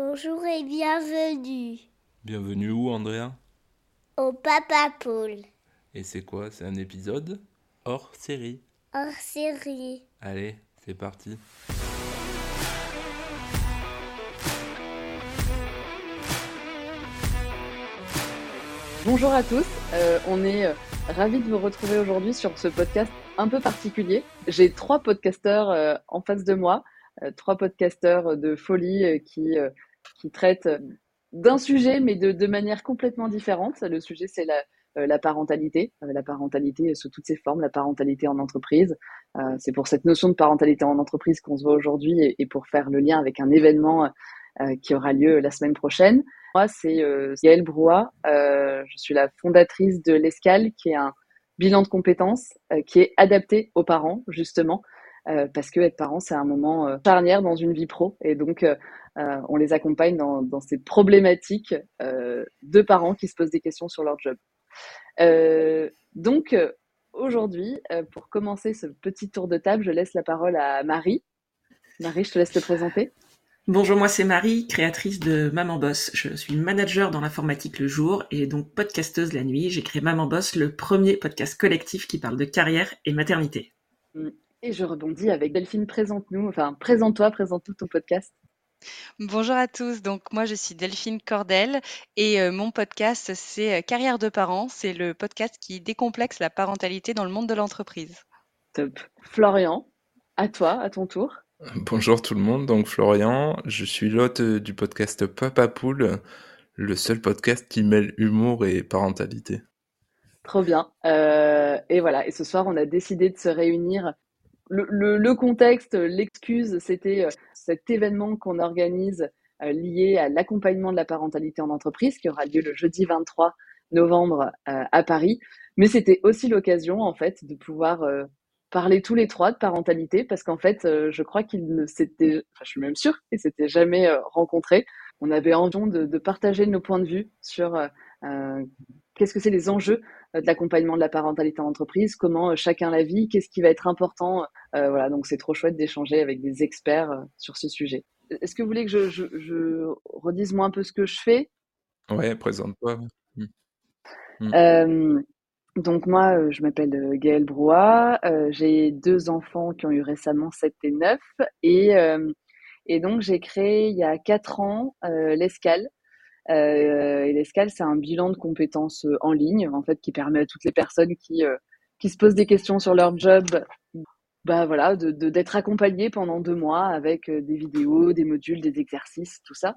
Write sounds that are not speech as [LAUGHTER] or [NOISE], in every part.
Bonjour et bienvenue Bienvenue où, Andrea? Au Papa Paul Et c'est quoi? C'est un épisode? Hors série. hors série. Allez, c'est parti. Bonjour à tous, euh, on est euh, ravis de vous retrouver aujourd'hui sur ce podcast un peu particulier. J'ai trois podcasteurs euh, en face de moi, euh, trois podcasteurs de folie euh, qui, euh, qui traitent euh, d'un sujet mais de, de manière complètement différente. Le sujet c'est la, euh, parentalité, euh, la parentalité sous toutes ses formes, la parentalité en entreprise. C'est pour cette notion de parentalité en entreprise qu'on se voit aujourd'hui et, pour faire le lien avec un événement qui aura lieu la semaine prochaine. Moi, c'est Gaëlle Brouat. Je suis la fondatrice de l'Escale, qui est un bilan de compétences qui est adapté aux parents, justement, parce que être parent, c'est un moment charnière dans une vie pro. Et donc, euh, on les accompagne dans, dans ces problématiques euh, de parents qui se posent des questions sur leur job. Euh, donc, aujourd'hui, pour commencer ce petit tour de table, je laisse la parole à Marie. Marie, je te laisse te présenter. Bonjour, moi c'est Marie, créatrice de Maman Boss. Je suis manager dans l'informatique le jour et donc podcasteuse la nuit. J'ai créé Maman Boss, le premier podcast collectif qui parle de carrière et maternité. Et je rebondis avec Delphine, présente-nous, enfin, présente-toi, présente-nous ton podcast. Bonjour à tous, donc moi je suis Delphine Cordel et euh, mon podcast c'est euh, Carrière de parents, c'est le podcast qui décomplexe la parentalité dans le monde de l'entreprise. Top. Florian, à toi, à ton tour. Bonjour tout le monde, donc Florian, je suis l'hôte du podcast Papa Poule, le seul podcast qui mêle humour et parentalité. Trop bien. Euh, et voilà, et ce soir, on a décidé de se réunir. Le, contexte, l'excuse, c'était euh, cet événement qu'on organise euh, lié à l'accompagnement de la parentalité en entreprise qui aura lieu le jeudi 23 novembre euh, à Paris. Mais c'était aussi l'occasion, en fait, de pouvoir parler tous les trois de parentalité parce qu'en fait, je crois qu'ils ne s'étaient, enfin, je suis même sûre qu'ils s'étaient jamais rencontrés. On avait envie de, partager nos points de vue sur qu'est-ce que c'est les enjeux euh, de l'accompagnement de la parentalité en entreprise, comment euh, chacun la vit, qu'est-ce qui va être important? Euh, voilà, donc c'est trop chouette d'échanger avec des experts sur ce sujet. Est-ce que vous voulez que je, je, je redise moi un peu ce que je fais? Ouais, présente-toi. Mm. Mm. Euh, donc moi, je m'appelle Gaëlle Brouat, euh, j'ai deux enfants qui ont eu récemment 7 et 9 et, et donc j'ai créé il y a 4 ans l'Escale. Euh, et l'Escale, c'est un bilan de compétences euh, en ligne, en fait, qui permet à toutes les personnes qui, euh, qui se posent des questions sur leur job, bah voilà, de, d'être accompagnées pendant deux mois avec des vidéos, des modules, des exercices, tout ça.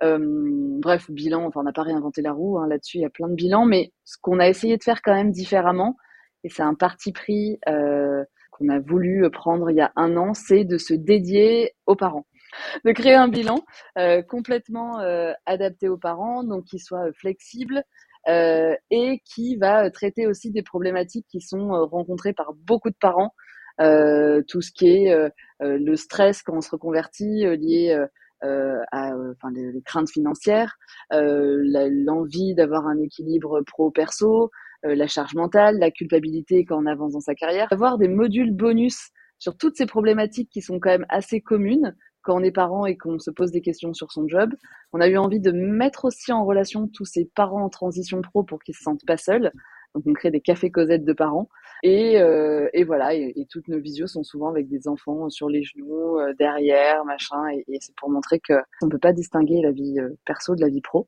Bref, bilan, enfin, on n'a pas réinventé la roue, hein, là-dessus, il y a plein de bilans, mais ce qu'on a essayé de faire quand même différemment, et c'est un parti pris qu'on a voulu prendre il y a un an, c'est de se dédier aux parents de créer un bilan euh, complètement euh, adapté aux parents, donc qui soit euh, flexible et qui va traiter aussi des problématiques qui sont rencontrées par beaucoup de parents. Tout ce qui est le stress quand on se reconvertit lié à enfin, les, craintes financières, l'envie d'avoir un équilibre pro-perso, la charge mentale, la culpabilité quand on avance dans sa carrière. Avoir des modules bonus sur toutes ces problématiques qui sont quand même assez communes quand on est parent et qu'on se pose des questions sur son job. On a eu envie de mettre aussi en relation tous ces parents en transition pro pour qu'ils se sentent pas seuls. Donc on crée des cafés causettes de parents. Et, euh, et voilà, et, toutes nos visios sont souvent avec des enfants sur les genoux, euh, derrière, machin. Et, c'est pour montrer que on peut pas distinguer la vie euh, perso de la vie pro.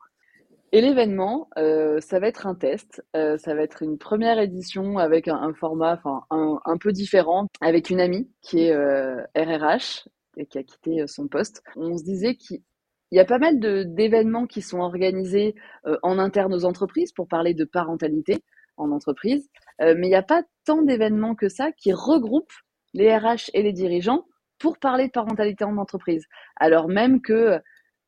Et l'événement, ça va être un test. Ça va être une première édition avec un, format, un, un peu différent, avec une amie qui est RRH qui a quitté euh, son poste. On se disait qu'il y a pas mal d'événements qui sont organisés euh, en interne aux entreprises pour parler de parentalité en entreprise, euh, mais il n'y a pas tant d'événements que ça qui regroupent les RH et les dirigeants pour parler de parentalité en entreprise. Alors même que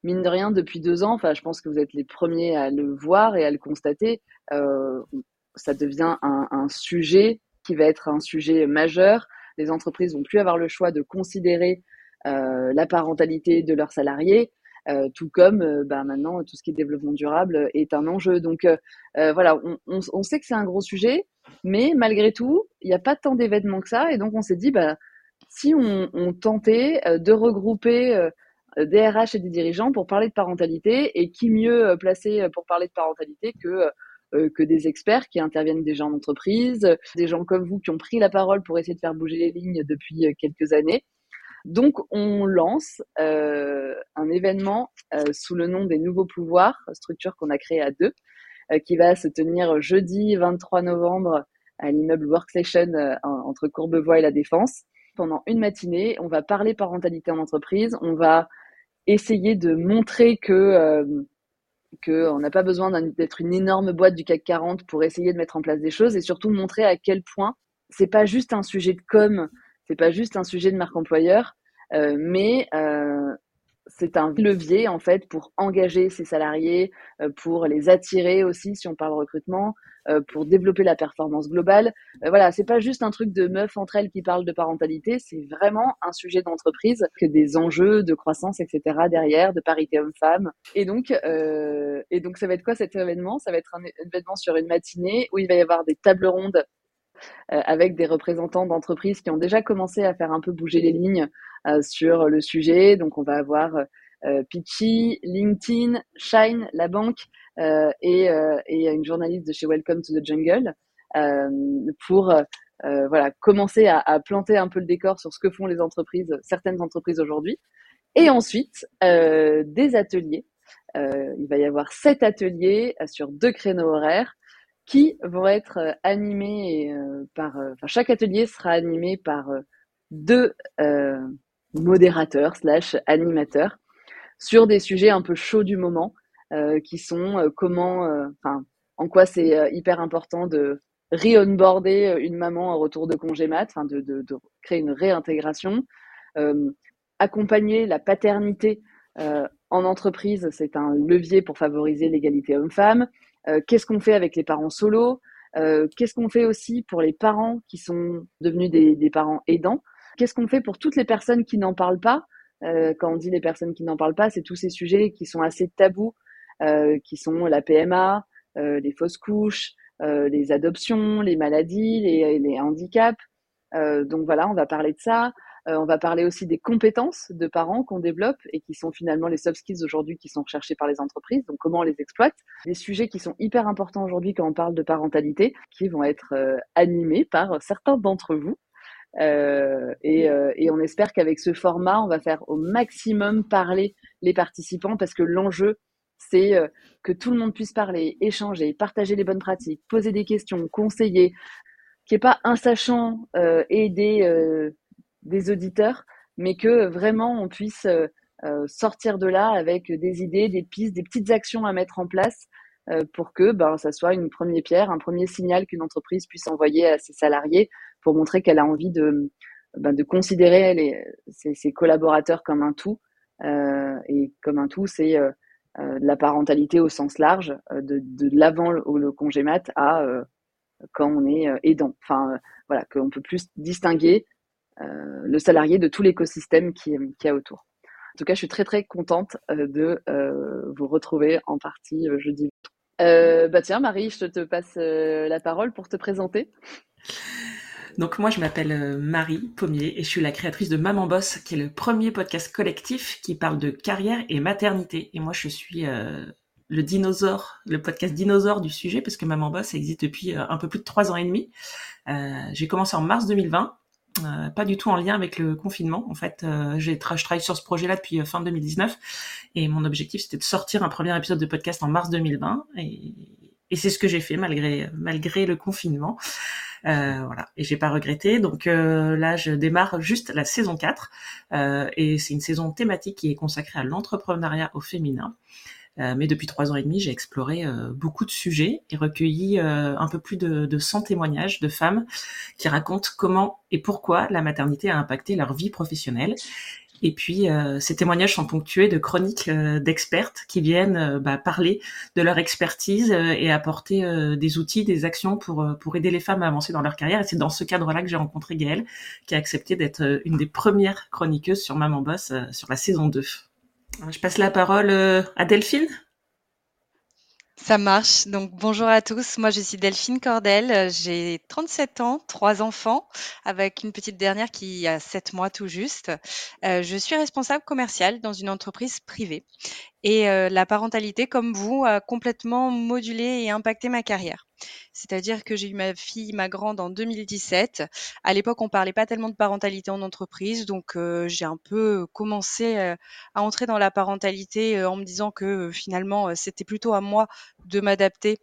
mine de rien, depuis deux ans, je pense que vous êtes les premiers à le voir et à le constater, ça devient un, un sujet qui va être un sujet majeur. Les entreprises vont plus avoir le choix de considérer la parentalité de leurs salariés, euh, tout comme euh, bah, maintenant tout ce qui est développement durable est un enjeu. Donc euh, euh, voilà, on, sait que c'est un gros sujet, mais malgré tout, il n'y a pas tant d'événements que ça, et donc on s'est dit, bah, si on, tentait euh, de regrouper euh, des RH et des dirigeants pour parler de parentalité. Et qui mieux placé pour parler de parentalité que que des experts qui interviennent déjà en entreprise, des gens comme vous qui ont pris la parole pour essayer de faire bouger les lignes depuis quelques années. Donc, on lance euh, un événement euh, sous le nom des Nouveaux Pouvoirs, structure qu'on a créée à deux, euh, qui va se tenir jeudi 23 novembre à l'immeuble Workstation entre Courbevoie et La Défense. Pendant une matinée, on va parler parentalité en entreprise, on va essayer de montrer que qu'on n'a pas besoin d'être une énorme boîte du CAC 40 pour essayer de mettre en place des choses et surtout montrer à quel point c'est pas juste un sujet de com c'est pas juste un sujet de marque employeur, euh, mais euh, c'est un levier en fait pour engager ses salariés, euh, pour les attirer aussi si on parle recrutement, pour développer la performance globale. voilà, c'est pas juste un truc de meuf entre elles qui parlent de parentalité, c'est vraiment un sujet d'entreprise, que des enjeux de croissance, etc. derrière, de parité homme-femme. Et donc, et donc ça va être quoi cet événement? Ça va être un événement sur une matinée où il va y avoir des tables rondes avec des représentants d'entreprises qui ont déjà commencé à faire un peu bouger les lignes euh, sur le sujet. Donc, on va avoir euh, Pitchy, LinkedIn, Shine, la banque et, une journaliste de chez Welcome to the Jungle pour voilà, commencer à, planter un peu le décor sur ce que font les entreprises, certaines entreprises aujourd'hui. Et ensuite, des ateliers. il va y avoir sept ateliers sur deux créneaux horaires qui vont être euh, animés euh, par. Euh, chaque atelier sera animé par deux modérateurs slash animateurs sur des sujets un peu chauds du moment, qui sont comment, en quoi c'est hyper important de re-onboarder une maman en retour de congé mat, enfin, de, créer une réintégration, accompagner la paternité en entreprise, c'est un levier pour favoriser l'égalité homme-femme. Euh, qu'est-ce qu'on fait avec les parents solos euh, Qu'est-ce qu'on fait aussi pour les parents qui sont devenus des, parents aidants? Qu'est-ce qu'on fait pour toutes les personnes qui n'en parlent pas? Euh, Quand on dit les personnes qui n'en parlent pas, c'est tous ces sujets qui sont assez tabous, qui sont la PMA, les fausses couches, les adoptions, les maladies, les, les handicaps. donc voilà, on va parler de ça. Euh, on va parler aussi des compétences de parents qu'on développe et qui sont finalement les soft skills aujourd'hui qui sont recherchés par les entreprises. Donc comment on les exploite. Des sujets qui sont hyper importants aujourd'hui quand on parle de parentalité, qui vont être euh, animés par certains d'entre vous. Euh, et, on espère qu'avec ce format, on va faire au maximum parler les participants parce que l'enjeu, c'est que tout le monde puisse parler, échanger, partager les bonnes pratiques, poser des questions, conseiller, qu'il n'y ait pas un sachant et des auditeurs, mais que vraiment on puisse euh, euh, sortir de là avec des idées, des pistes, des petites actions à mettre en place euh, pour que ben, ça soit une première pierre, un premier signal qu'une entreprise puisse envoyer à ses salariés pour montrer qu'elle a envie de, ben, de considérer ses, collaborateurs comme un tout. et comme un tout, c'est la parentalité au sens large, de, de l'avant le, le congé mat à quand on est aidant. Enfin, voilà, qu'on peut plus distinguer le salarié de tout l'écosystème qui, qui a autour. En tout cas, je suis très très contente euh, de euh, vous retrouver en partie jeudi. bah tiens, Marie, je te passe la parole pour te présenter. Donc moi, je m'appelle Marie Pommier et je suis la créatrice de Maman Boss, qui est le premier podcast collectif qui parle de carrière et maternité. Et moi, je suis le dinosaure, le podcast dinosaure du sujet, parce que Maman Boss existe depuis un peu plus de trois ans et demi. J'ai commencé en mars 2020 euh, pas du tout en lien avec le confinement. En fait, euh, j'ai je travaille sur ce projet-là depuis euh, fin 2019 et mon objectif c'était de sortir un premier épisode de podcast en mars 2020 et, c'est ce que j'ai fait malgré malgré le confinement. voilà, et j'ai pas regretté. Donc là, je démarre juste la saison 4 et c'est une saison thématique qui est consacrée à l'entrepreneuriat au féminin. Euh, mais depuis trois ans et demi, j'ai exploré euh, beaucoup de sujets et recueilli euh, un peu plus de, de 100 témoignages de femmes qui racontent comment et pourquoi la maternité a impacté leur vie professionnelle. Et puis, ces témoignages sont ponctués de chroniques d'expertes qui viennent bah, parler de leur expertise et apporter des outils, des actions pour, pour aider les femmes à avancer dans leur carrière. Et c'est dans ce cadre-là que j'ai rencontré Gaëlle, qui a accepté d'être une des premières chroniqueuses sur Maman Boss sur la saison 2. Je passe la parole euh, à Delphine. Ça marche. Donc, bonjour à tous. Moi, je suis Delphine Cordel. J'ai 37 ans, trois enfants, avec une petite dernière qui a 7 mois tout juste. Euh, je suis responsable commercial dans une entreprise privée. Et euh, la parentalité, comme vous, a complètement modulé et impacté ma carrière. C'est-à-dire que j'ai eu ma fille, ma grande, en 2017. À l'époque, on parlait pas tellement de parentalité en entreprise, donc euh, j'ai un peu commencé euh, à entrer dans la parentalité en me disant que finalement, c'était plutôt à moi de m'adapter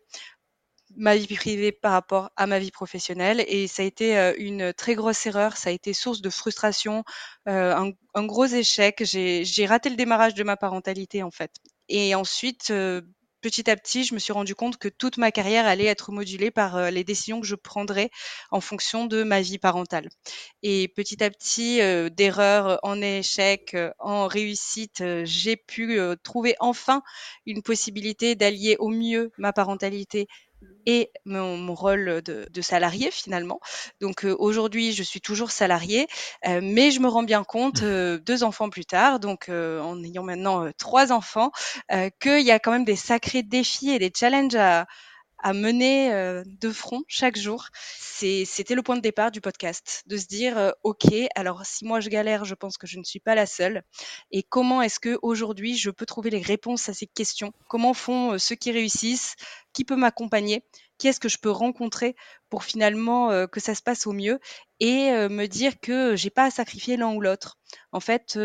ma vie privée par rapport à ma vie professionnelle et ça a été une très grosse erreur, ça a été source de frustration, un, gros échec. J'ai raté le démarrage de ma parentalité en fait. Et ensuite, petit à petit, je me suis rendu compte que toute ma carrière allait être modulée par les décisions que je prendrais en fonction de ma vie parentale. Et petit à petit, d'erreur en échec, en réussite, j'ai pu trouver enfin une possibilité d'allier au mieux ma parentalité et mon, rôle de, salarié finalement. Donc aujourd'hui, je suis toujours salariée, mais je me rends bien compte [LAUGHS] deux enfants plus tard, donc en ayant maintenant trois enfants, qu'il y a quand même des sacrés défis et des challenges à, à mener de front chaque jour. C'était le point de départ du podcast, de se dire ok, alors si moi je galère, je pense que je ne suis pas la seule. Et comment est-ce que aujourd'hui je peux trouver les réponses à ces questions? Comment font ceux qui réussissent? Qui peut m'accompagner? Qui est-ce que je peux rencontrer pour finalement que ça se passe au mieux et me dire que j'ai pas à sacrifier l'un ou l'autre. En fait,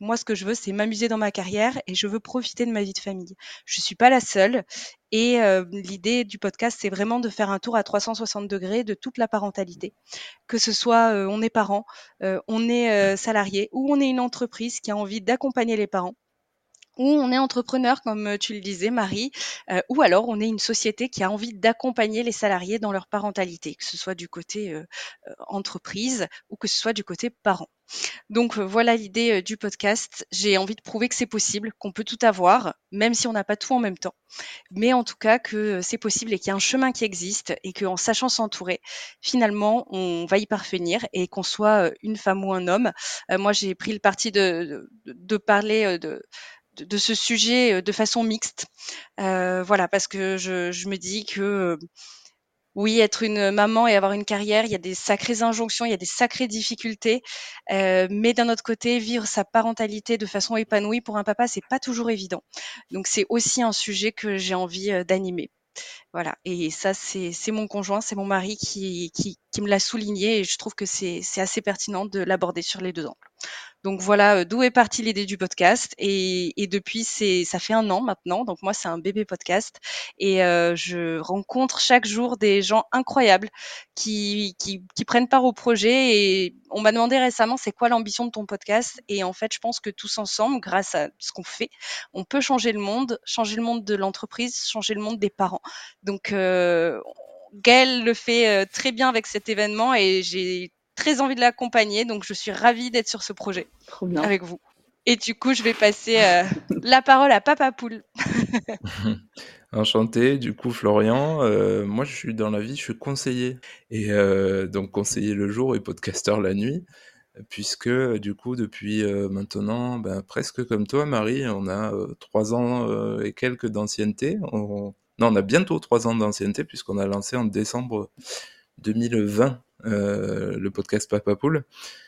moi, ce que je veux, c'est m'amuser dans ma carrière et je veux profiter de ma vie de famille. Je suis pas la seule et l'idée du podcast, c'est vraiment de faire un tour à 360 degrés de toute la parentalité. Que ce soit on est parent, on est salarié ou on est une entreprise qui a envie d'accompagner les parents ou on est entrepreneur, comme tu le disais, Marie, euh, ou alors on est une société qui a envie d'accompagner les salariés dans leur parentalité, que ce soit du côté euh, euh, entreprise ou que ce soit du côté parent. Donc voilà l'idée du podcast. J'ai envie de prouver que c'est possible, qu'on peut tout avoir, même si on n'a pas tout en même temps. Mais en tout cas que c'est possible et qu'il y a un chemin qui existe et qu'en sachant s'entourer, finalement, on va y parvenir et qu'on soit une femme ou un homme. moi, j'ai pris le parti de parler de de, ce sujet euh, de façon mixte. Euh, voilà, parce que je, me dis que euh, oui, être une maman et avoir une carrière, il y a des sacrées injonctions, il y a des sacrées difficultés, mais d'un autre côté, vivre sa parentalité de façon épanouie pour un papa, c'est pas toujours évident. Donc c'est aussi un sujet que j'ai envie d'animer. Voilà. Et ça, c'est mon conjoint, c'est mon mari qui, qui, qui me l'a souligné et je trouve que c'est assez pertinent de l'aborder sur les deux angles. Donc voilà d'où est partie l'idée du podcast. Et, et depuis, c'est ça fait un an maintenant. Donc moi, c'est un bébé podcast. Et euh, je rencontre chaque jour des gens incroyables qui, qui, qui prennent part au projet. Et on m'a demandé récemment, c'est quoi l'ambition de ton podcast? Et en fait, je pense que tous ensemble, grâce à ce qu'on fait, on peut changer le monde, changer le monde de l'entreprise, changer le monde des parents. Donc euh, le fait euh, très bien avec cet événement et j'ai très envie de l'accompagner, donc je suis ravie d'être sur ce projet avec vous. Et du coup, je vais passer euh, [LAUGHS] la parole à Papa Poule. [LAUGHS] Enchanté, du coup, Florian. Euh, moi, je suis dans la vie, je suis conseiller. Et euh, donc, conseiller le jour et podcasteur la nuit. Puisque, du coup, depuis maintenant, ben, presque comme toi, Marie, on a trois ans et quelques d'ancienneté. Non, on a bientôt trois ans d'ancienneté, puisqu'on a lancé en décembre 2020 euh, le podcast Papa Poule.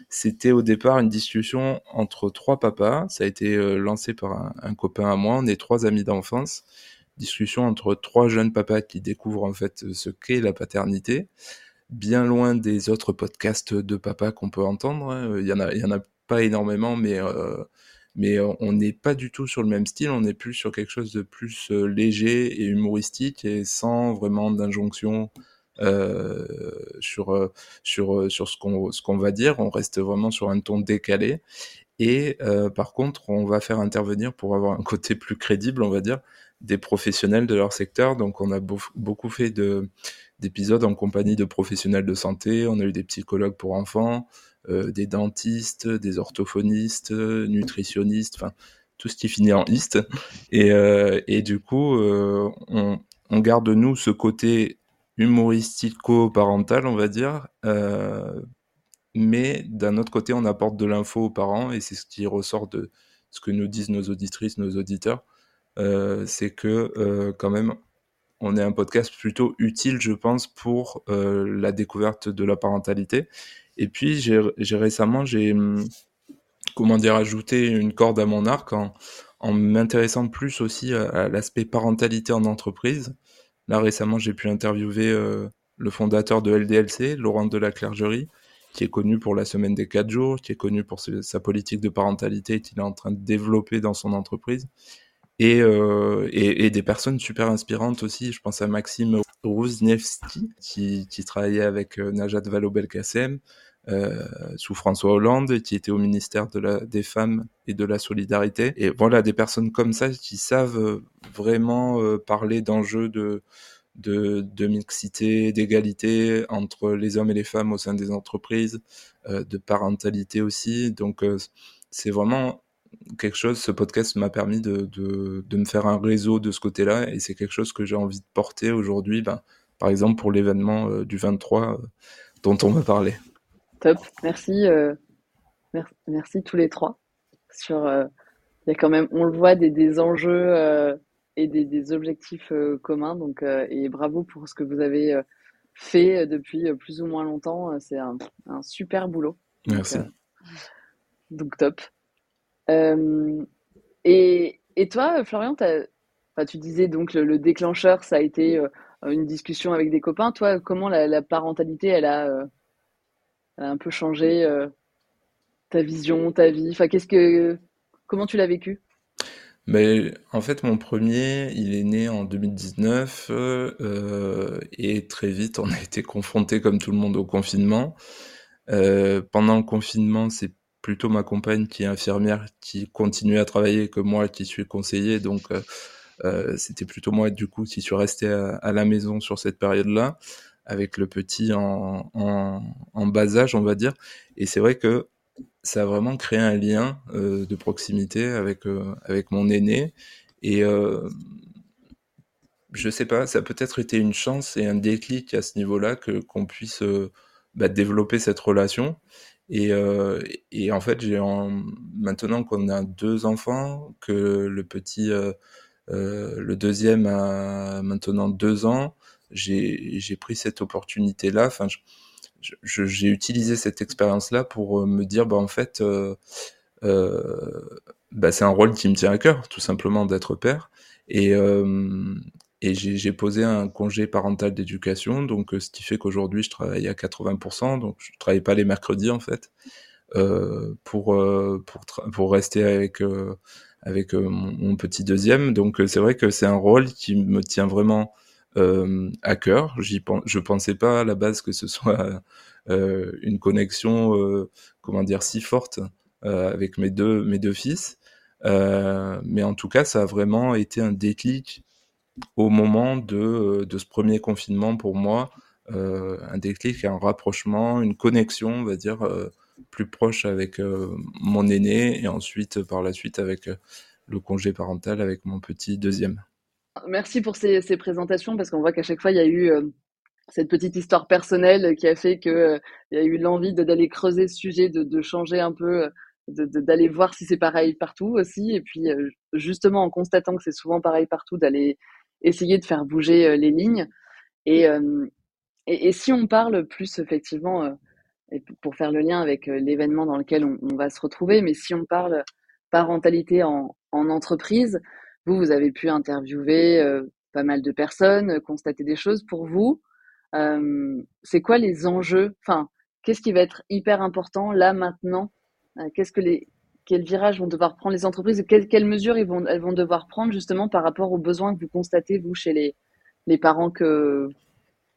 C'était au départ une discussion entre trois papas. Ça a été euh, lancé par un, copain à moi. On est trois amis d'enfance. Discussion entre trois jeunes papas qui découvrent en fait ce qu'est la paternité. Bien loin des autres podcasts de papas qu'on peut entendre. Hein. Il a, il y en a pas énormément, mais euh, on n'est pas du tout sur le même style, on est plus sur quelque chose de plus léger et humoristique et sans vraiment d'injonction euh, sur euh, sur euh, sur ce qu'on va dire. On reste vraiment sur un ton décalé. Et par contre, on va faire intervenir pour avoir un côté plus crédible, on va dire, des professionnels de leur secteur. Donc, on a beaucoup fait de d'épisodes en compagnie de professionnels de santé. On a eu des psychologues pour enfants, des dentistes, des orthophonistes, nutritionnistes, enfin tout ce qui finit en liste. Et, du coup, on, garde nous ce côté humoristico-parental, on va dire. Euh, mais d'un autre côté, on apporte de l'info aux parents, et c'est ce qui ressort de ce que nous disent nos auditrices, nos auditeurs. Euh, c'est que euh, quand même, on est un podcast plutôt utile, je pense, pour la découverte de la parentalité. Et puis, j'ai récemment, j'ai, hum, comment dire, ajouté une corde à mon arc en, en m'intéressant plus aussi à, l'aspect parentalité en entreprise. Là, récemment, j'ai pu interviewer euh, le fondateur de LDLC, Laurent de la Clergerie, qui est connu pour la semaine des 4 jours, qui est connu pour sa politique de parentalité qu'il est en train de développer dans son entreprise. Et, euh, et, des personnes super inspirantes aussi. Je pense à Maxime Rouzniewski, qui, qui travaillait avec euh, Najat Vallaud-Belkacem, euh, sous François Hollande, qui était au ministère de la, des Femmes et de la Solidarité. Et voilà, des personnes comme ça qui savent euh, vraiment euh, parler d'enjeux de, de, de, mixité, d'égalité entre les hommes et les femmes au sein des entreprises, de parentalité aussi. Donc, c'est vraiment quelque chose, ce podcast m'a permis de, de, de, me faire un réseau de ce côté-là, et c'est quelque chose que j'ai envie de porter aujourd'hui, ben, par exemple pour l'événement du 23 dont on va parler. Top, merci, euh, merci, tous les trois. Sur, euh, il y a quand même, on le voit, des, des enjeux euh, et des, des objectifs communs. Donc, et bravo pour ce que vous avez fait depuis plus ou moins longtemps. C'est un, un, super boulot. Merci. Donc, top. Et, et toi, Florian, tu disais donc le, le, déclencheur, ça a été une discussion avec des copains. Toi, comment la, parentalité, elle a a un peu changé euh, ta vision, ta vie? Enfin, qu'est-ce que, comment tu l'as vécu? Mais en fait, mon premier, il est né en 2019 euh, et très vite, on a été confronté, comme tout le monde, au confinement. Euh, pendant le confinement, c'est plutôt ma compagne qui est infirmière qui continue à travailler que moi qui suis conseiller. Donc, c'était plutôt moi, du coup, qui suis resté à la maison sur cette période-là avec le petit en, en, bas âge, on va dire. Et c'est vrai que ça a vraiment créé un lien euh, de proximité avec, euh, avec mon aîné. Et euh, je sais pas, ça a peut-être été une chance et un déclic à ce niveau-là que qu'on puisse bah, développer cette relation. Et, et en fait, j'ai maintenant qu'on a deux enfants, que le petit, le deuxième a maintenant deux ans, j'ai pris cette opportunité-là. Enfin, j'ai utilisé cette expérience-là pour euh, me dire, bah, en fait, euh, euh, bah, c'est un rôle qui me tient à cœur, tout simplement, d'être père. Et, euh, et j'ai posé un congé parental d'éducation, donc ce qui fait qu'aujourd'hui, je travaille à 80%, donc je travaille pas les mercredis, en fait, euh, pour, pour, pour rester avec, avec mon, mon, petit deuxième. Donc c'est vrai que c'est un rôle qui me tient vraiment euh, à cœur. J'y je pensais pas à la base que ce [LAUGHS] soit euh, une connexion, euh, comment dire, si forte avec mes deux mes deux fils. mais en tout cas, ça a vraiment été un déclic au moment de, de ce premier confinement pour moi. un déclic, un rapprochement, une connexion, on va dire, plus proche avec mon aîné et ensuite par la suite avec le congé parental avec mon petit deuxième. Merci pour ces, présentations parce qu'on voit qu'à chaque fois, il y a eu euh, cette petite histoire personnelle qui a fait qu'il euh, y a eu l'envie d'aller creuser ce sujet, de, changer un peu, euh, d'aller voir si c'est pareil partout aussi. Et puis, justement, en constatant que c'est souvent pareil partout, d'aller essayer de faire bouger les lignes. Et, et, si on parle plus, effectivement, et pour faire le lien avec l'événement dans lequel on, va se retrouver, mais si on parle parentalité en, en entreprise, vous, vous avez pu interviewer euh, pas mal de personnes, constater des choses pour vous. Euh, c'est quoi les enjeux? Enfin, qu'est-ce qui va être hyper important là maintenant? Euh, Qu'est-ce que les quels virages vont devoir prendre les entreprises quelles, mesures vont, elles vont devoir prendre justement par rapport aux besoins que vous constatez vous chez les, parents que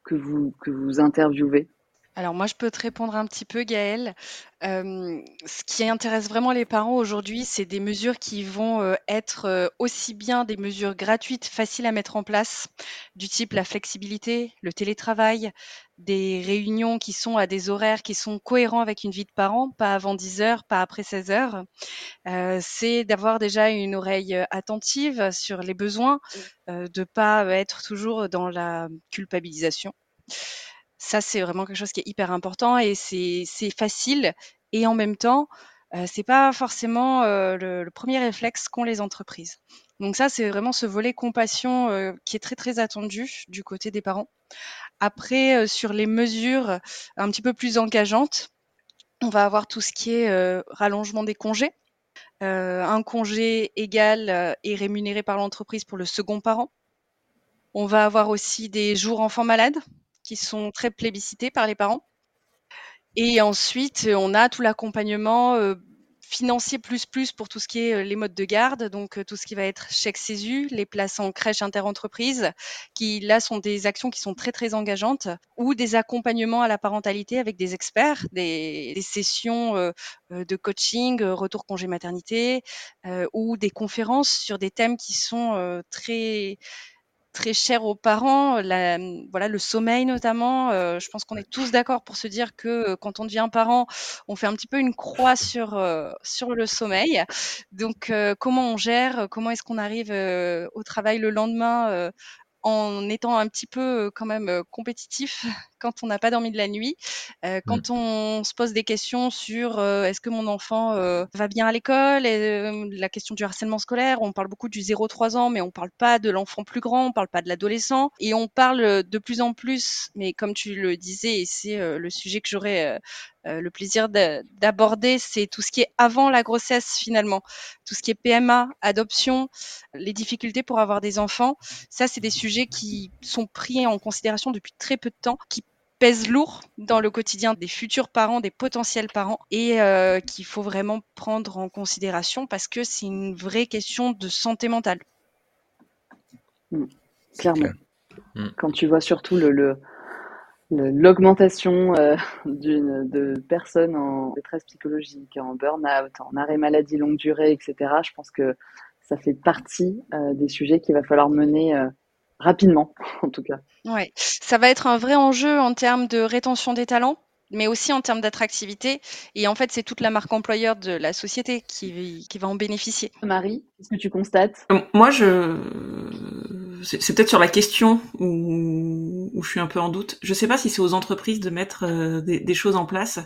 vous interviewez? Alors moi, je peux te répondre un petit peu, Gaëlle. ce qui intéresse vraiment les parents aujourd'hui, c'est des mesures qui vont être aussi bien des mesures gratuites, faciles à mettre en place, du type la flexibilité, le télétravail, des réunions qui sont à des horaires qui sont cohérents avec une vie de parent, pas avant 10 heures, pas après 16 heures. c'est d'avoir déjà une oreille attentive sur les besoins, de de pas être toujours dans la culpabilisation. Ça, c'est vraiment quelque chose qui est hyper important et c'est facile et en même temps, euh, c'est pas forcément le, premier réflexe qu'ont les entreprises. Donc ça, c'est vraiment ce volet compassion qui est très très attendu du côté des parents. Après, sur les mesures un petit peu plus engageantes, on va avoir tout ce qui est rallongement des congés. un congé égal et rémunéré par l'entreprise pour le second parent. On va avoir aussi des jours enfants malades qui sont très plébiscités par les parents. Et ensuite, on a tout l'accompagnement financier plus plus pour tout ce qui est les modes de garde, donc tout ce qui va être chèque CESU, les places en crèche interentreprises, qui là sont des actions qui sont très très engageantes, ou des accompagnements à la parentalité avec des experts, des, sessions de coaching, retour congé maternité, ou des conférences sur des thèmes qui sont très très cher aux parents, la, voilà le sommeil notamment. Euh, je pense qu'on est tous d'accord pour se dire que euh, quand on devient parent, on fait un petit peu une croix sur euh, sur le sommeil. Donc comment on gère, comment est-ce qu'on arrive au travail le lendemain en étant un petit peu quand même compétitif? Quand on n'a pas dormi de la nuit, mmh. quand on se pose des questions sur est-ce que mon enfant va bien à l'école, la question du harcèlement scolaire, on parle beaucoup du 0-3 ans, mais on parle pas de l'enfant plus grand, on parle pas de l'adolescent, et on parle de plus en plus, mais comme tu le disais, et c'est le sujet que j'aurais le plaisir d'aborder, c'est tout ce qui est avant la grossesse finalement, tout ce qui est PMA, adoption, les difficultés pour avoir des enfants. Ça, c'est des sujets qui sont pris en considération depuis très peu de temps, qui pèsent lourd dans le quotidien des futurs parents, des potentiels parents, et euh, qu'il faut vraiment prendre en considération parce que c'est une vraie question de santé mentale. Mmh. clairement. Mmh. Quand tu vois surtout le, l'augmentation euh, de personnes en détresse psychologique, en burn-out, en arrêt maladie longue durée, etc., je pense que ça fait partie euh, des sujets qu'il va falloir mener euh, rapidement, [LAUGHS] en tout cas. Ouais, ça va être un vrai enjeu en termes de rétention des talents, mais aussi en termes d'attractivité. Et en fait, c'est toute la marque employeur de la société qui, qui va en bénéficier. Marie, qu'est-ce que tu constates? Moi, je c'est peut-être sur la question où, où, je suis un peu en doute. Je sais pas si c'est aux entreprises de mettre euh, des, choses en place.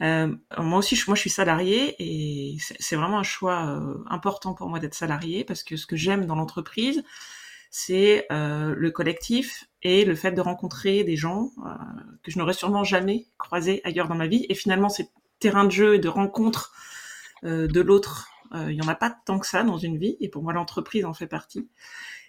Euh, moi aussi, je, moi, je suis salarié et c'est vraiment un choix euh, important pour moi d'être salarié parce que ce que j'aime dans l'entreprise, c'est le collectif et le fait de rencontrer des gens que je n'aurais sûrement jamais croisés ailleurs dans ma vie. Et finalement, ces terrains de jeu et de rencontres de l'autre, il y en a pas tant que ça dans une vie. Et pour moi, l'entreprise en fait partie.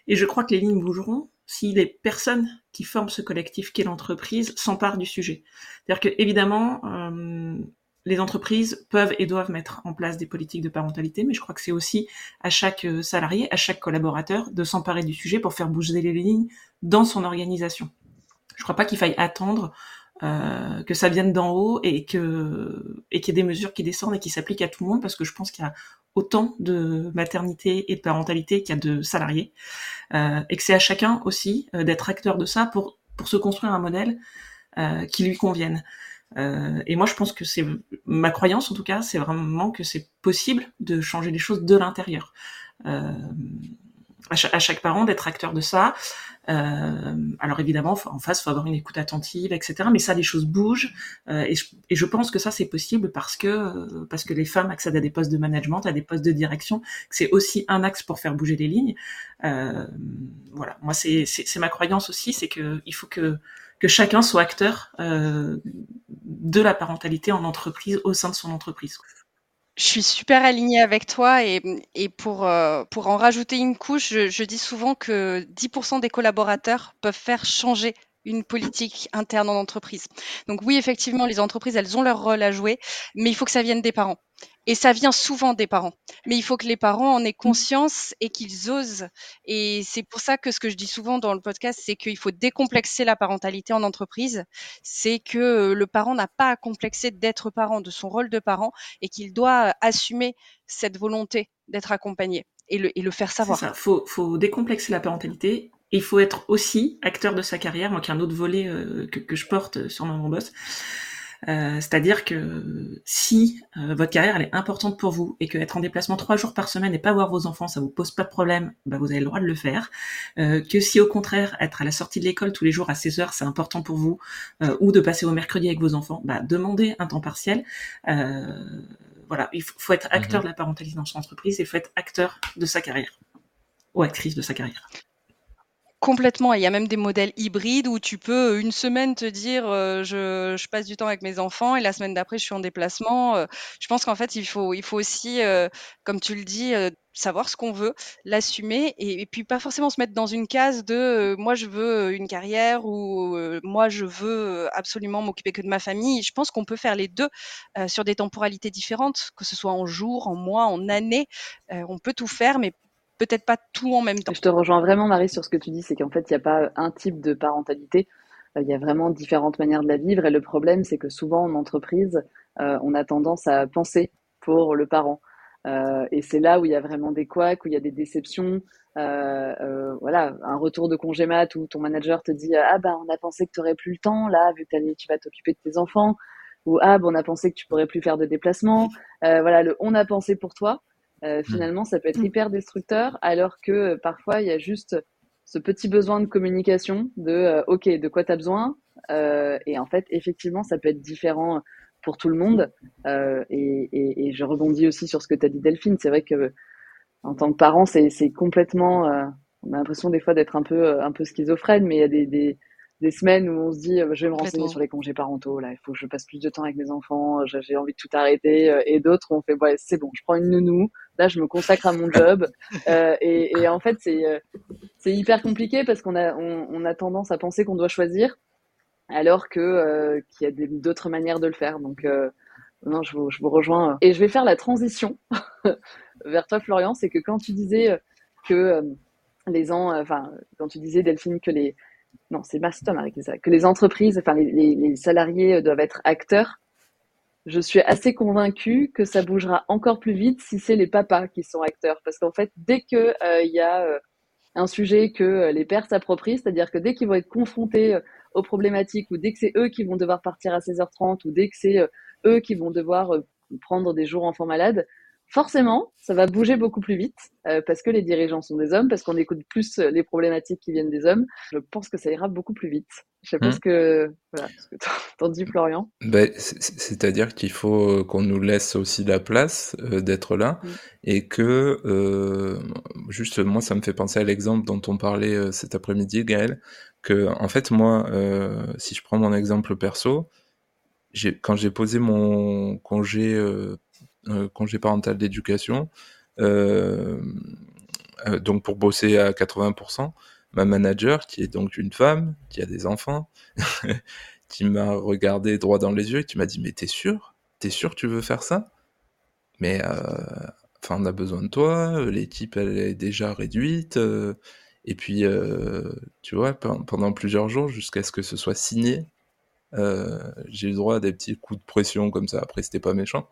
Et je crois que les lignes bougeront si les personnes qui forment ce collectif qu'est l'entreprise s'emparent du sujet. C'est-à-dire que évidemment, euh, les entreprises peuvent et doivent mettre en place des politiques de parentalité, mais je crois que c'est aussi à chaque euh, salarié, à chaque collaborateur de s'emparer du sujet pour faire bouger les lignes dans son organisation. Je ne crois pas qu'il faille attendre euh, que ça vienne d'en haut et que et qu'il y ait des mesures qui descendent et qui s'appliquent à tout le monde parce que je pense qu'il y a autant de maternité et de parentalité qu'il y a de salariés, euh, et que c'est à chacun aussi euh, d'être acteur de ça pour, pour se construire un modèle euh, qui lui convienne. Euh, et moi, je pense que c'est ma croyance, en tout cas, c'est vraiment que c'est possible de changer les choses de l'intérieur. Euh, à, chaque, parent d'être acteur de ça, euh, alors évidemment, en face, faut avoir une écoute attentive, etc. Mais ça, les choses bougent, euh, et, je, et, je, pense que ça, c'est possible parce que euh, parce que les femmes accèdent à des postes de management, à des postes de direction. C'est aussi un axe pour faire bouger les lignes. Euh, voilà, moi, c'est ma croyance aussi, c'est que il faut que que chacun soit acteur euh, de la parentalité en entreprise au sein de son entreprise. Je suis super alignée avec toi et, euh, pour en rajouter une couche, je, je dis souvent que 10% des collaborateurs peuvent faire changer une politique interne en entreprise. Donc oui, effectivement, les entreprises, elles ont leur rôle à jouer, mais il faut que ça vienne des parents. Et ça vient souvent des parents. Mais il faut que les parents en aient mmh. conscience et qu'ils osent. Et c'est pour ça que ce que je dis souvent dans le podcast, c'est qu'il faut décomplexer la parentalité en entreprise. C'est que le parent n'a pas à complexer d'être parent, de son rôle de parent, et qu'il doit assumer cette volonté d'être accompagné et le, et le faire savoir. Il faut, faut décomplexer la parentalité il faut être aussi acteur de sa carrière, moi qui un autre volet euh, que, que, je porte sur mon boss. Euh, C'est-à-dire que si euh, votre carrière elle est importante pour vous et que être en déplacement trois jours par semaine et pas voir vos enfants, ça vous pose pas de problème, bah vous avez le droit de le faire. Euh, que si au contraire être à la sortie de l'école tous les jours à 16 heures c'est important pour vous, ou de passer au mercredi avec vos enfants, bah demandez un temps partiel. voilà, il faut, faut être acteur mhm. de la parentalité dans son entreprise et il faut être acteur de sa carrière. ou actrice de sa carrière. Complètement. Il y a même des modèles hybrides où tu peux une semaine te dire je, je, passe du temps avec mes enfants et la semaine d'après je suis en déplacement. je pense qu'en fait il faut, il faut aussi, comme tu le dis, savoir ce qu'on veut, l'assumer et, puis pas forcément se mettre dans une case de moi je veux une carrière ou moi je veux absolument m'occuper que de ma famille. Je pense qu'on peut faire les deux sur des temporalités différentes, que ce soit en jours, en mois, en années. on peut tout faire, mais peut-être pas tout en même temps. Je te rejoins vraiment, Marie, sur ce que tu dis, c'est qu'en fait, il n'y a pas un type de parentalité. Euh, il y a vraiment différentes manières de la vivre. Et le problème, c'est que souvent, en entreprise, euh, on a tendance à penser pour le parent. Euh, et c'est là où il y a vraiment des couacs, où il y a des déceptions. voilà, un retour de congé mat où ton manager te dit Ah, ben, on a pensé que tu n'aurais plus le temps, là, vu que tu vas t'occuper de tes enfants. Ou Ah, ben, on a pensé que tu pourrais plus faire de déplacement. voilà, le on a pensé pour toi. Euh, mmh. finalement, ça peut être mmh. hyper destructeur, alors que euh, parfois, il y a juste ce petit besoin de communication de euh, OK, de quoi tu as besoin Et en fait, effectivement, ça peut être différent pour tout le monde. Et, je rebondis aussi sur ce que tu as dit, Delphine. C'est vrai que en tant que parent, c'est complètement. on a l'impression des fois d'être un peu, un peu schizophrène, mais il y a des des semaines où on se dit, euh, je vais me renseigner sur les congés parentaux, là, il faut que je passe plus de temps avec mes enfants, euh, j'ai envie de tout arrêter. Euh, et d'autres, on fait, ouais, c'est bon, je prends une nounou, là, je me consacre à mon [LAUGHS] job. et, et, en fait, c'est c'est hyper compliqué parce qu'on a, on, on, a tendance à penser qu'on doit choisir, alors que qu'il y a d'autres manières de le faire. Donc, non, je vous, je vous rejoins. Et je vais faire la transition [LAUGHS] vers toi, Florian, c'est que quand tu disais que les ans, enfin, quand tu disais, Delphine, que les non, c'est Maston avec ça, que les entreprises, enfin les, salariés doivent être acteurs. Je suis assez convaincue que ça bougera encore plus vite si c'est les papas qui sont acteurs, parce qu'en fait, dès que euh, il y a euh, un sujet que euh, les pères s'approprient, c'est-à-dire que dès qu'ils vont être confrontés aux problématiques, ou dès que c'est eux qui vont devoir partir à 16h30, ou dès que c'est eux qui vont devoir prendre des jours enfants malades, forcément, ça va bouger beaucoup plus vite euh, parce que les dirigeants sont des hommes, parce qu'on écoute plus euh, les problématiques qui viennent des hommes. Je pense que ça ira beaucoup plus vite. Je sais pas mmh. ce que, voilà, ce que t'en dis, Florian. Ben, C'est-à-dire qu'il faut euh, qu'on nous laisse aussi la place d'être là mmh. et que, juste, moi, ça me fait penser à l'exemple dont on parlait cet après-midi, Gaël, que, en fait, moi, si je prends mon exemple perso, quand j'ai posé mon congé euh, congé parental d'éducation, euh, euh, donc pour bosser à 80%, ma manager, qui est donc une femme, qui a des enfants, [LAUGHS] qui m'a regardé droit dans les yeux et qui m'a dit Mais t'es sûr? T'es sûr que tu veux faire ça? Mais enfin, on a besoin de toi, l'équipe elle est déjà réduite. et puis, tu vois, pendant plusieurs jours, jusqu'à ce que ce soit signé, j'ai eu droit à des petits coups de pression comme ça. Après, c'était pas méchant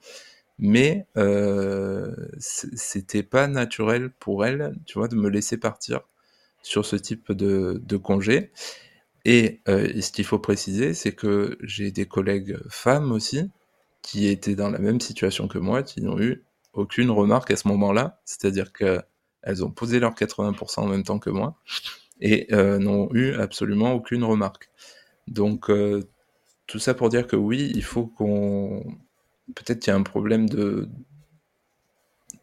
mais euh, c'était pas naturel pour elle, tu vois, de me laisser partir sur ce type de, congé. Et, euh, ce qu'il faut préciser, c'est que j'ai des collègues femmes aussi qui étaient dans la même situation que moi, qui n'ont eu aucune remarque à ce moment-là, c'est-à-dire qu'elles ont posé leurs 80% en même temps que moi et euh, n'ont eu absolument aucune remarque. Donc euh, tout ça pour dire que oui, il faut qu'on peut-être qu'il y a un problème de,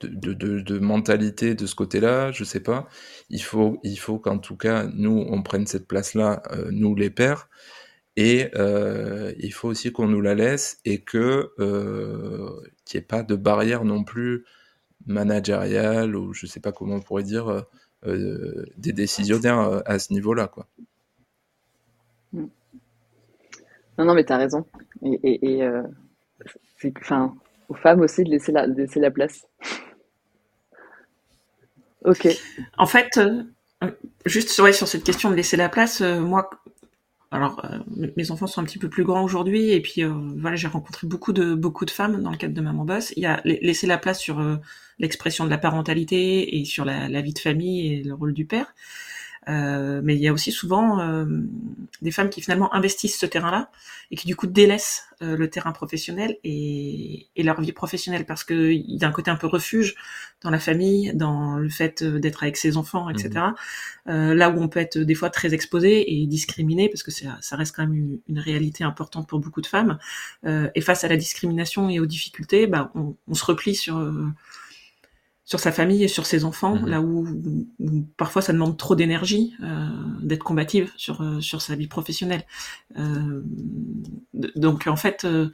de, de, mentalité de ce côté-là, je sais pas. Il faut, il faut qu'en tout cas, nous, on prenne cette place-là, euh, nous les pères, et euh, il faut aussi qu'on nous la laisse et que euh, qu'il n'y ait pas de barrière non plus managériale ou je sais pas comment on pourrait dire des décisionnaires à ce niveau-là. Non, non, mais tu as raison. Et, c'est enfin, aux femmes aussi de laisser la, laisser la place. ok. En fait, euh, juste sur, cette question de laisser la place, euh, moi, alors euh, mes enfants sont un petit peu plus grands aujourd'hui et puis voilà, j'ai rencontré beaucoup de beaucoup de femmes dans le cadre de Maman Boss. Il y a laisser la place sur l'expression de la parentalité et sur la, vie de famille et le rôle du père. Euh, mais il y a aussi souvent euh, des femmes qui finalement investissent ce terrain-là et qui du coup délaissent euh, le terrain professionnel et, et, leur vie professionnelle parce que il y a un côté un peu refuge dans la famille, dans le fait d'être avec ses enfants, etc. Mmh. là où on peut être des fois très exposé et discriminé parce que ça, ça reste quand même une, une, réalité importante pour beaucoup de femmes. et face à la discrimination et aux difficultés, bah, on, on se replie sur sur sa famille et sur ses enfants, Mhm. là où, où parfois ça demande trop d'énergie euh, d'être combative sur euh, sur sa vie professionnelle. Euh, donc en fait, euh,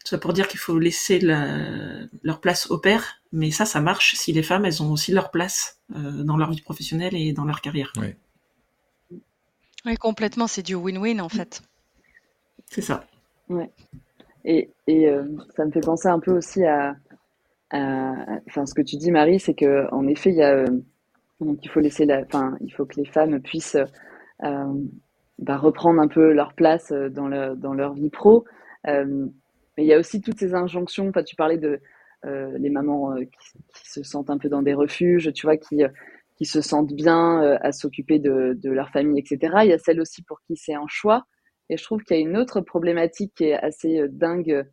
tout ça pour dire qu'il faut laisser la- leur place au père, mais ça, ça marche si les femmes, elles ont aussi leur place euh, dans leur vie professionnelle et dans leur carrière. Oui, complètement, c'est du win-win en fait. C'est ça. Et, et euh, ça me fait penser un peu aussi à- enfin, ce que tu dis, Marie, c'est que en effet, il euh, faut laisser la, enfin, il faut que les femmes puissent euh, bah, reprendre un peu leur place euh, dans, le, dans leur vie pro. Mais il y a aussi toutes ces injonctions. Enfin, tu parlais de les mamans qui, qui se sentent un peu dans des refuges, tu vois, qui, qui se sentent bien à s'occuper de, de leur famille, etc. Il y a celles aussi pour qui c'est un choix. Et je trouve qu'il y a une autre problématique qui est assez dingue.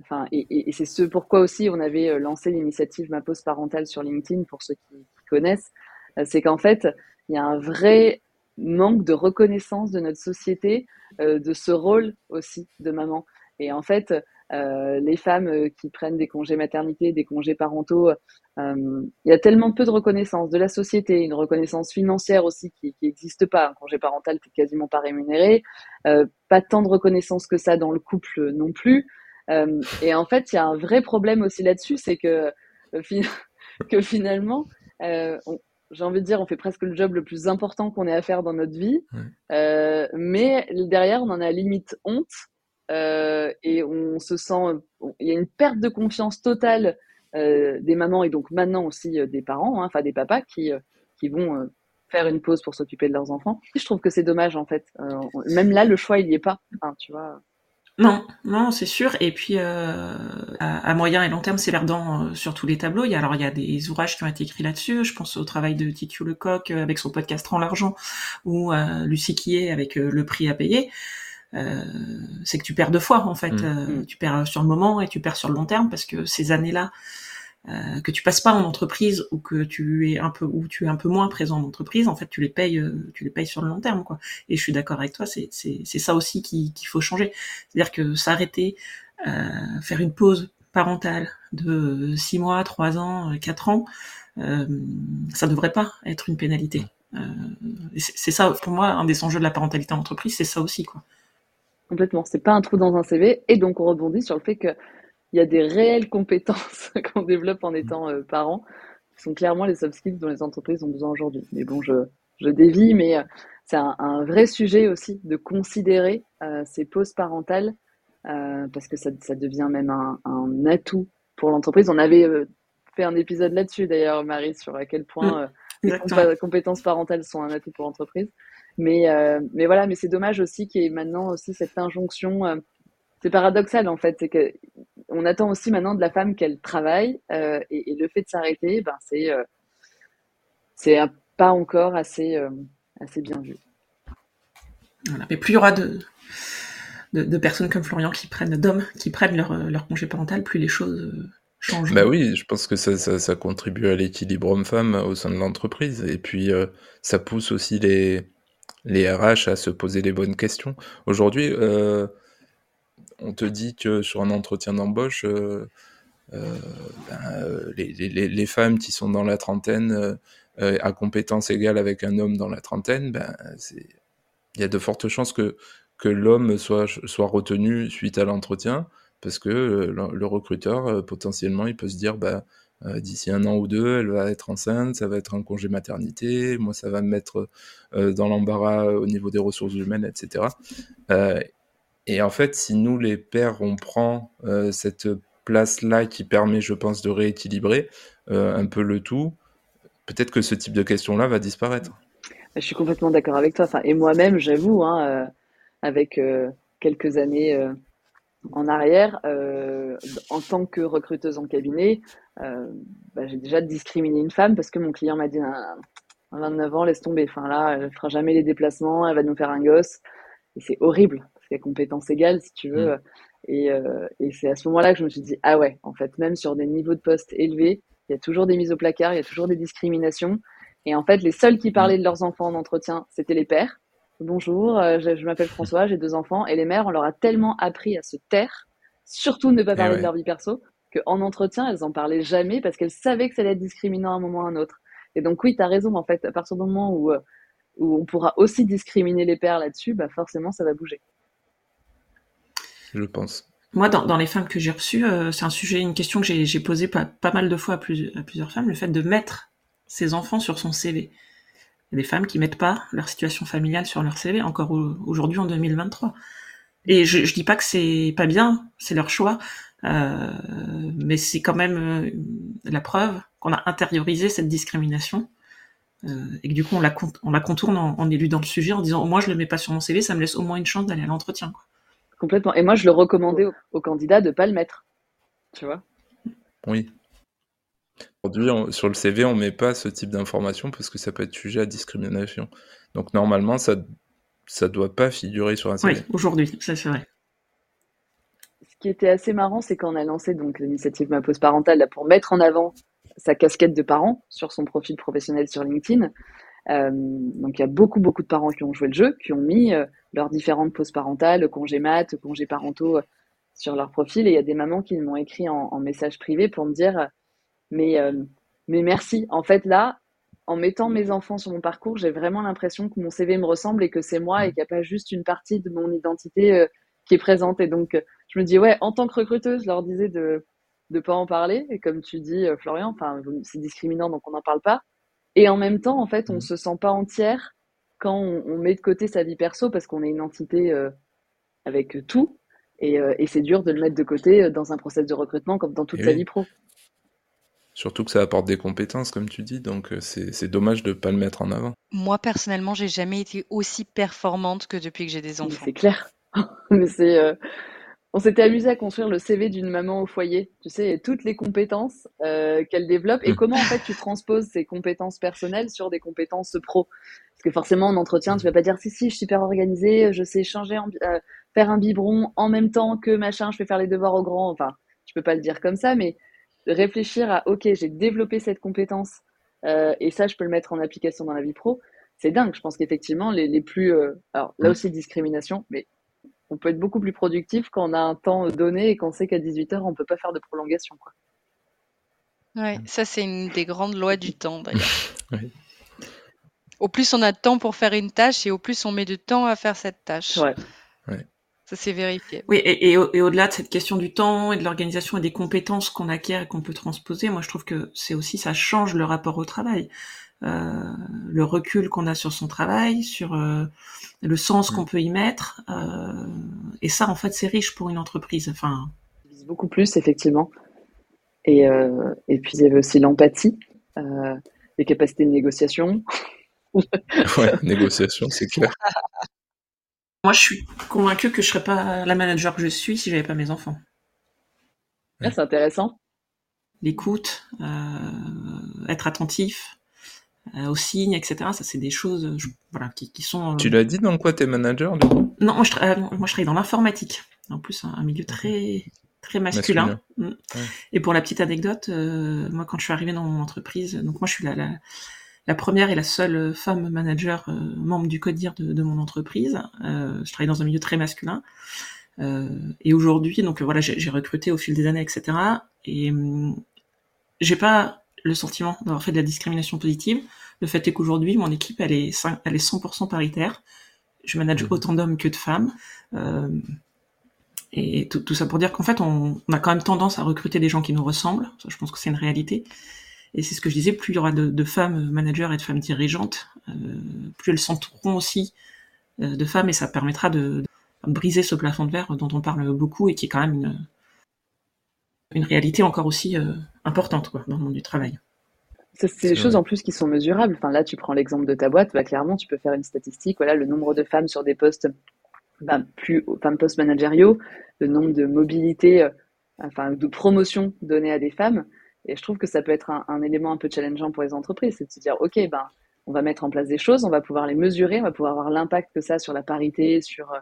Enfin, et, c'est ce pourquoi aussi on avait euh, lancé l'initiative Ma pause parentale sur LinkedIn pour ceux qui, connaissent. Euh, C'est qu'en fait, il y a un vrai manque de reconnaissance de notre société euh, de ce rôle aussi de maman. Et en fait, les femmes qui prennent des congés maternité, des congés parentaux, il y a tellement peu de reconnaissance de la société, une reconnaissance financière aussi qui n'existe pas. Un congé parental, t'es quasiment pas rémunéré, pas tant de reconnaissance que ça dans le couple non plus. Euh, et en fait, il y a un vrai problème aussi là-dessus, c'est que, euh, [LAUGHS] que finalement, euh, j'ai envie de dire, on fait presque le job le plus important qu'on ait à faire dans notre vie, euh, mais derrière, on en a limite honte et on se sent, il y a une perte de confiance totale des mamans et donc maintenant aussi des parents, hein, enfin des papas qui, qui vont faire une pause pour s'occuper de leurs enfants. Je trouve que c'est dommage en fait. Euh, même là, le choix il y est pas. Tu vois. Non, non, c'est sûr. Et puis, euh, à, à moyen et long terme, c'est verdant euh, sur tous les tableaux. Il y a, alors, il y a des ouvrages qui ont été écrits là-dessus. Je pense au travail de Titu Lecoq euh, avec son podcast Rends l'argent, ou euh, Lucie Quillet avec euh, Le prix à payer. Euh, c'est que tu perds deux fois, en fait. Mm. Euh, tu perds sur le moment et tu perds sur le long terme parce que ces années-là, euh, que tu passes pas en entreprise ou que tu es un peu ou tu es un peu moins présent en entreprise, en fait, tu les payes, euh, tu les payes sur le long terme, quoi. Et je suis d'accord avec toi, c'est c'est c'est ça aussi qui- qu'il faut changer. C'est-à-dire que s'arrêter, euh, faire une pause parentale de 6 mois, 3 ans, 4 ans, euh, ça devrait pas être une pénalité. Euh, c'est ça, pour moi, un des enjeux de la parentalité en entreprise, c'est ça aussi, quoi. Complètement. C'est pas un trou dans un CV. Et donc, on rebondit sur le fait qu'il y a des réelles compétences [LAUGHS] qu'on développe en étant euh, parent, qui sont clairement les soft skills dont les entreprises ont besoin aujourd'hui. Mais bon, je, je dévie, mais euh, c'est un, un vrai sujet aussi de considérer euh, ces pauses parentales, euh, parce que ça, ça devient même un, un atout pour l'entreprise. On avait fait un épisode là-dessus, d'ailleurs, Marie, sur à quel point euh, les compétences parentales sont un atout pour l'entreprise. Mais, mais voilà, mais c'est dommage aussi qu'il y ait maintenant aussi cette injonction. c'est paradoxal en fait, c'est que on attend aussi maintenant de la femme qu'elle travaille euh, et, et le fait de s'arrêter, ben c'est euh, c'est pas encore assez euh, assez bien vu. Voilà. Mais plus il y aura de, de, de personnes comme Florian qui prennent, d'hommes qui prennent leur, leur congé parental, plus les choses changent. Bah oui, je pense que ça, ça, ça contribue à l'équilibre homme-femme au sein de l'entreprise. Et puis, euh, ça pousse aussi les, les RH à se poser les bonnes questions. Aujourd'hui, euh, on te dit que sur un entretien d'embauche, euh, euh, ben, euh, les, femmes qui sont dans la trentaine, à compétence égale avec un homme dans la trentaine, ben, il y a de fortes chances que, que l'homme soit, soit retenu suite à l'entretien, parce que le, recruteur, potentiellement, il peut se dire, euh, d'ici un an ou deux, elle va être enceinte, ça va être un congé maternité, moi, ça va me mettre dans l'embarras au niveau des ressources humaines, etc. Et en fait, si nous, les pères, on prend euh, cette place-là qui permet, je pense, de rééquilibrer euh, un peu le tout, peut-être que ce type de question-là va disparaître. Je suis complètement d'accord avec toi. Enfin, et moi-même, j'avoue, hein, euh, avec quelques années en arrière, en tant que recruteuse en cabinet, bah, j'ai déjà discriminé une femme parce que mon client m'a dit à 29 ans, laisse tomber. Enfin là, elle fera jamais les déplacements, elle va nous faire un gosse. Et c'est horrible parce qu'il y a compétence égale, si tu veux. Et, euh, et c'est à ce moment-là que je me suis dit, ah ouais, en fait, même sur des niveaux de poste élevés, il y a toujours des mises au placard, il y a toujours des discriminations. Et en fait, les seuls qui parlaient de leurs enfants en entretien, c'était les pères. Bonjour, euh, je, je m'appelle François, j'ai deux enfants. Et les mères, on leur a tellement appris à se taire, surtout ne pas Eh parler ouais. de leur vie perso, qu'en entretien, elles en parlaient jamais parce qu'elles savaient que ça allait être discriminant à un moment ou à un autre. Et donc oui, tu as raison, en fait, à partir du moment où, euh, où on pourra aussi discriminer les pères là-dessus, bah forcément, ça va bouger. Je pense. Moi, dans, dans les femmes que j'ai reçues, euh, c'est un sujet, une question que j'ai posée pas, pas mal de fois à, à plusieurs femmes, le fait de mettre ses enfants sur son CV. Il y a des femmes qui mettent pas leur situation familiale sur leur CV, encore aujourd'hui en 2023. Et je, je dis pas que c'est pas bien, c'est leur choix, euh, mais c'est quand même euh, la preuve qu'on a intériorisé cette discrimination et que du coup on la, on la contourne en, en, éludant le sujet en disant au moins je le mets pas sur mon CV, ça me laisse au moins une chance d'aller à l'entretien. Complètement. Et moi je le recommandais aux, aux candidats de pas le mettre, tu vois? Oui. Aujourd'hui, sur le CV, on met pas ce type d'information parce que ça peut être sujet à discrimination. Donc normalement, ça ça doit pas figurer sur un CV. Oui, aujourd'hui, ça c'est vrai. Ce qui était assez marrant, c'est quand on a lancé donc l'initiative Ma Pause Parentale là, pour mettre en avant sa casquette de parent sur son profil professionnel sur LinkedIn. Euh, donc il y a beaucoup beaucoup de parents qui ont joué le jeu, qui ont mis euh, leurs différentes pauses parentales, congés mat, congés parentaux euh, sur leur profil. Et il y a des mamans qui m'ont écrit en, en, message privé pour me dire mais euh, mais merci. En fait là, en mettant mes enfants sur mon parcours, j'ai vraiment l'impression que mon CV me ressemble et que c'est moi et qu'il n'y a pas juste une partie de mon identité euh, qui est présente. Et donc, je me dis, ouais, en tant que recruteuse, je leur disais de ne pas en parler. Et comme tu dis, euh, Florian, enfin, c'est discriminant, donc on n'en parle pas. Et en même temps, en fait, on ne se sent pas entière quand on, on, met de côté sa vie perso parce qu'on est une entité euh, avec tout. Et, euh, et c'est dur de le mettre de côté dans un process de recrutement comme dans toute et sa oui. vie pro. Surtout que ça apporte des compétences, comme tu dis, donc c'est dommage de ne pas le mettre en avant. Moi, personnellement, j'ai jamais été aussi performante que depuis que j'ai des enfants. C'est clair. [LAUGHS] Mais c'est. Euh... On s'était amusé à construire le CV d'une maman au foyer, tu sais, toutes les compétences euh, qu'elle développe et comment en fait tu transposes ces compétences personnelles sur des compétences pro. Parce que forcément en entretien, tu vas pas dire si si, je suis super organisée, je sais changer, en, euh, faire un biberon en même temps que machin, je vais faire les devoirs au grand. Enfin, tu peux pas le dire comme ça, mais réfléchir à ok j'ai développé cette compétence euh, et ça je peux le mettre en application dans la vie pro c'est dingue je pense qu'effectivement les, les plus alors là aussi discrimination mais on peut être beaucoup plus productif quand on a un temps donné et qu'on sait qu'à 18h on peut pas faire de prolongation quoi ouais ça c'est une des grandes lois du temps d'ailleurs [LAUGHS] oui. au plus on a de temps pour faire une tâche et au plus on met de temps à faire cette tâche ouais. Ça s'est vérifié. Oui, et, et, et au-delà de cette question du temps et de l'organisation et des compétences qu'on acquiert et qu'on peut transposer, moi je trouve que c'est aussi ça change le rapport au travail, euh, le recul qu'on a sur son travail, sur euh, le sens mmh. qu'on peut y mettre, euh, et ça en fait c'est riche pour une entreprise. Enfin, beaucoup plus effectivement. Et, euh, et puis il y avait aussi l'empathie, euh, les capacités de négociation. ouais, négociation, c'est clair. [LAUGHS] Moi, je suis convaincue que je serais pas la manager que je suis si j'avais pas mes enfants. Ah, c'est intéressant. L'écoute, euh, être attentif euh, aux signes, etc. Ça, c'est des choses, je, voilà, qui, qui sont. Euh... Tu l'as dit dans quoi t'es manager du coup? Non, moi je, tra moi, je travaille dans l'informatique. En plus, un, un, milieu très très masculin. masculin. Ouais. Et pour la petite anecdote, euh, moi, quand je suis arrivée dans mon entreprise, donc moi, je suis la, la la première et la seule femme manager euh, membre du CODIR de, de mon entreprise. Euh, je travaille dans un milieu très masculin. Euh, et aujourd'hui, donc voilà, j'ai recruté au fil des années, etc. Et hum, j'ai pas le sentiment d'avoir fait de la discrimination positive. Le fait est qu'aujourd'hui, mon équipe, elle est, elle est 100% paritaire. Je manage mmh. autant d'hommes que de femmes. Euh, et tout, tout, ça pour dire qu'en fait, on, on, a quand même tendance à recruter des gens qui nous ressemblent. Ça, je pense que c'est une réalité. Et c'est ce que je disais, plus il y aura de, de femmes managers et de femmes dirigeantes, euh, plus elles s'entoureront aussi euh, de femmes et ça permettra de, de, briser ce plafond de verre dont on parle beaucoup et qui est quand même une, une réalité encore aussi euh, importante quoi, dans le monde du travail. C'est des choses en plus qui sont mesurables. Enfin, là, tu prends l'exemple de ta boîte, bah, clairement, tu peux faire une statistique. Voilà, le nombre de femmes sur des postes bah, plus, enfin, postes managériaux, le nombre de mobilité, euh, enfin, de promotion données à des femmes. Et je trouve que ça peut être un, un, élément un peu challengeant pour les entreprises, c'est de se dire, OK, ben, on va mettre en place des choses, on va pouvoir les mesurer, on va pouvoir avoir l'impact que ça sur la parité, sur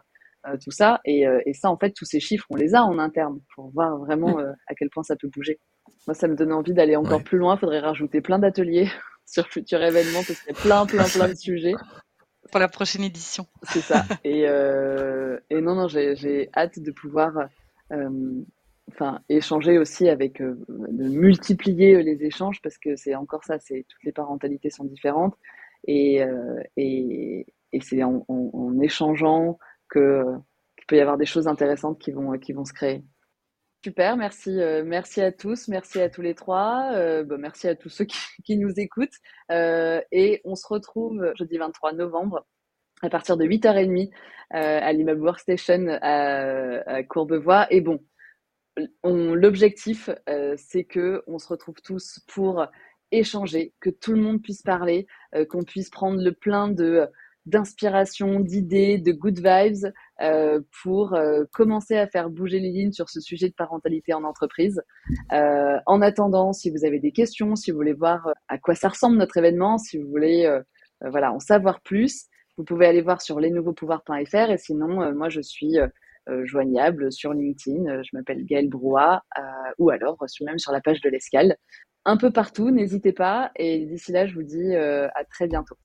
euh, tout ça. Et, euh, et, ça, en fait, tous ces chiffres, on les a en interne pour voir vraiment euh, à quel point ça peut bouger. Moi, ça me donne envie d'aller encore ouais. plus loin. Il faudrait rajouter plein d'ateliers [LAUGHS] sur futur événement parce qu'il y a plein, plein, plein de sujets. Pour la prochaine édition. C'est ça. Et, et non, non, j'ai hâte de pouvoir enfin, échanger aussi avec, de multiplier les échanges parce que c'est encore ça, c'est toutes les parentalités sont différentes et, et, et c'est en, en, échangeant que qu'il peut y avoir des choses intéressantes qui vont, qui vont se créer. Super, merci, euh, merci à tous, merci à tous les trois, euh, bah, merci à tous ceux qui, [LAUGHS] nous écoutent. Euh, et on se retrouve jeudi 23 novembre à partir de 8h30 à l'immeuble Workstation à, à, Courbevoie. Et bon, l'objectif, c'est que on se retrouve tous pour échanger, que tout le monde puisse parler, qu'on puisse prendre le plein de d'inspiration, d'idées, de good vibes euh, pour euh, commencer à faire bouger les lignes sur ce sujet de parentalité en entreprise. Euh, en attendant, si vous avez des questions, si vous voulez voir euh, à quoi ça ressemble notre événement, si vous voulez euh, euh, voilà en savoir plus, vous pouvez aller voir sur lesnouveauxpouvoirs.fr et sinon, moi je suis joignable sur LinkedIn, je m'appelle Gaëlle Brouat ou alors même sur la page de l'Escale. Un peu partout, n'hésitez pas et d'ici là, je vous dis à très bientôt.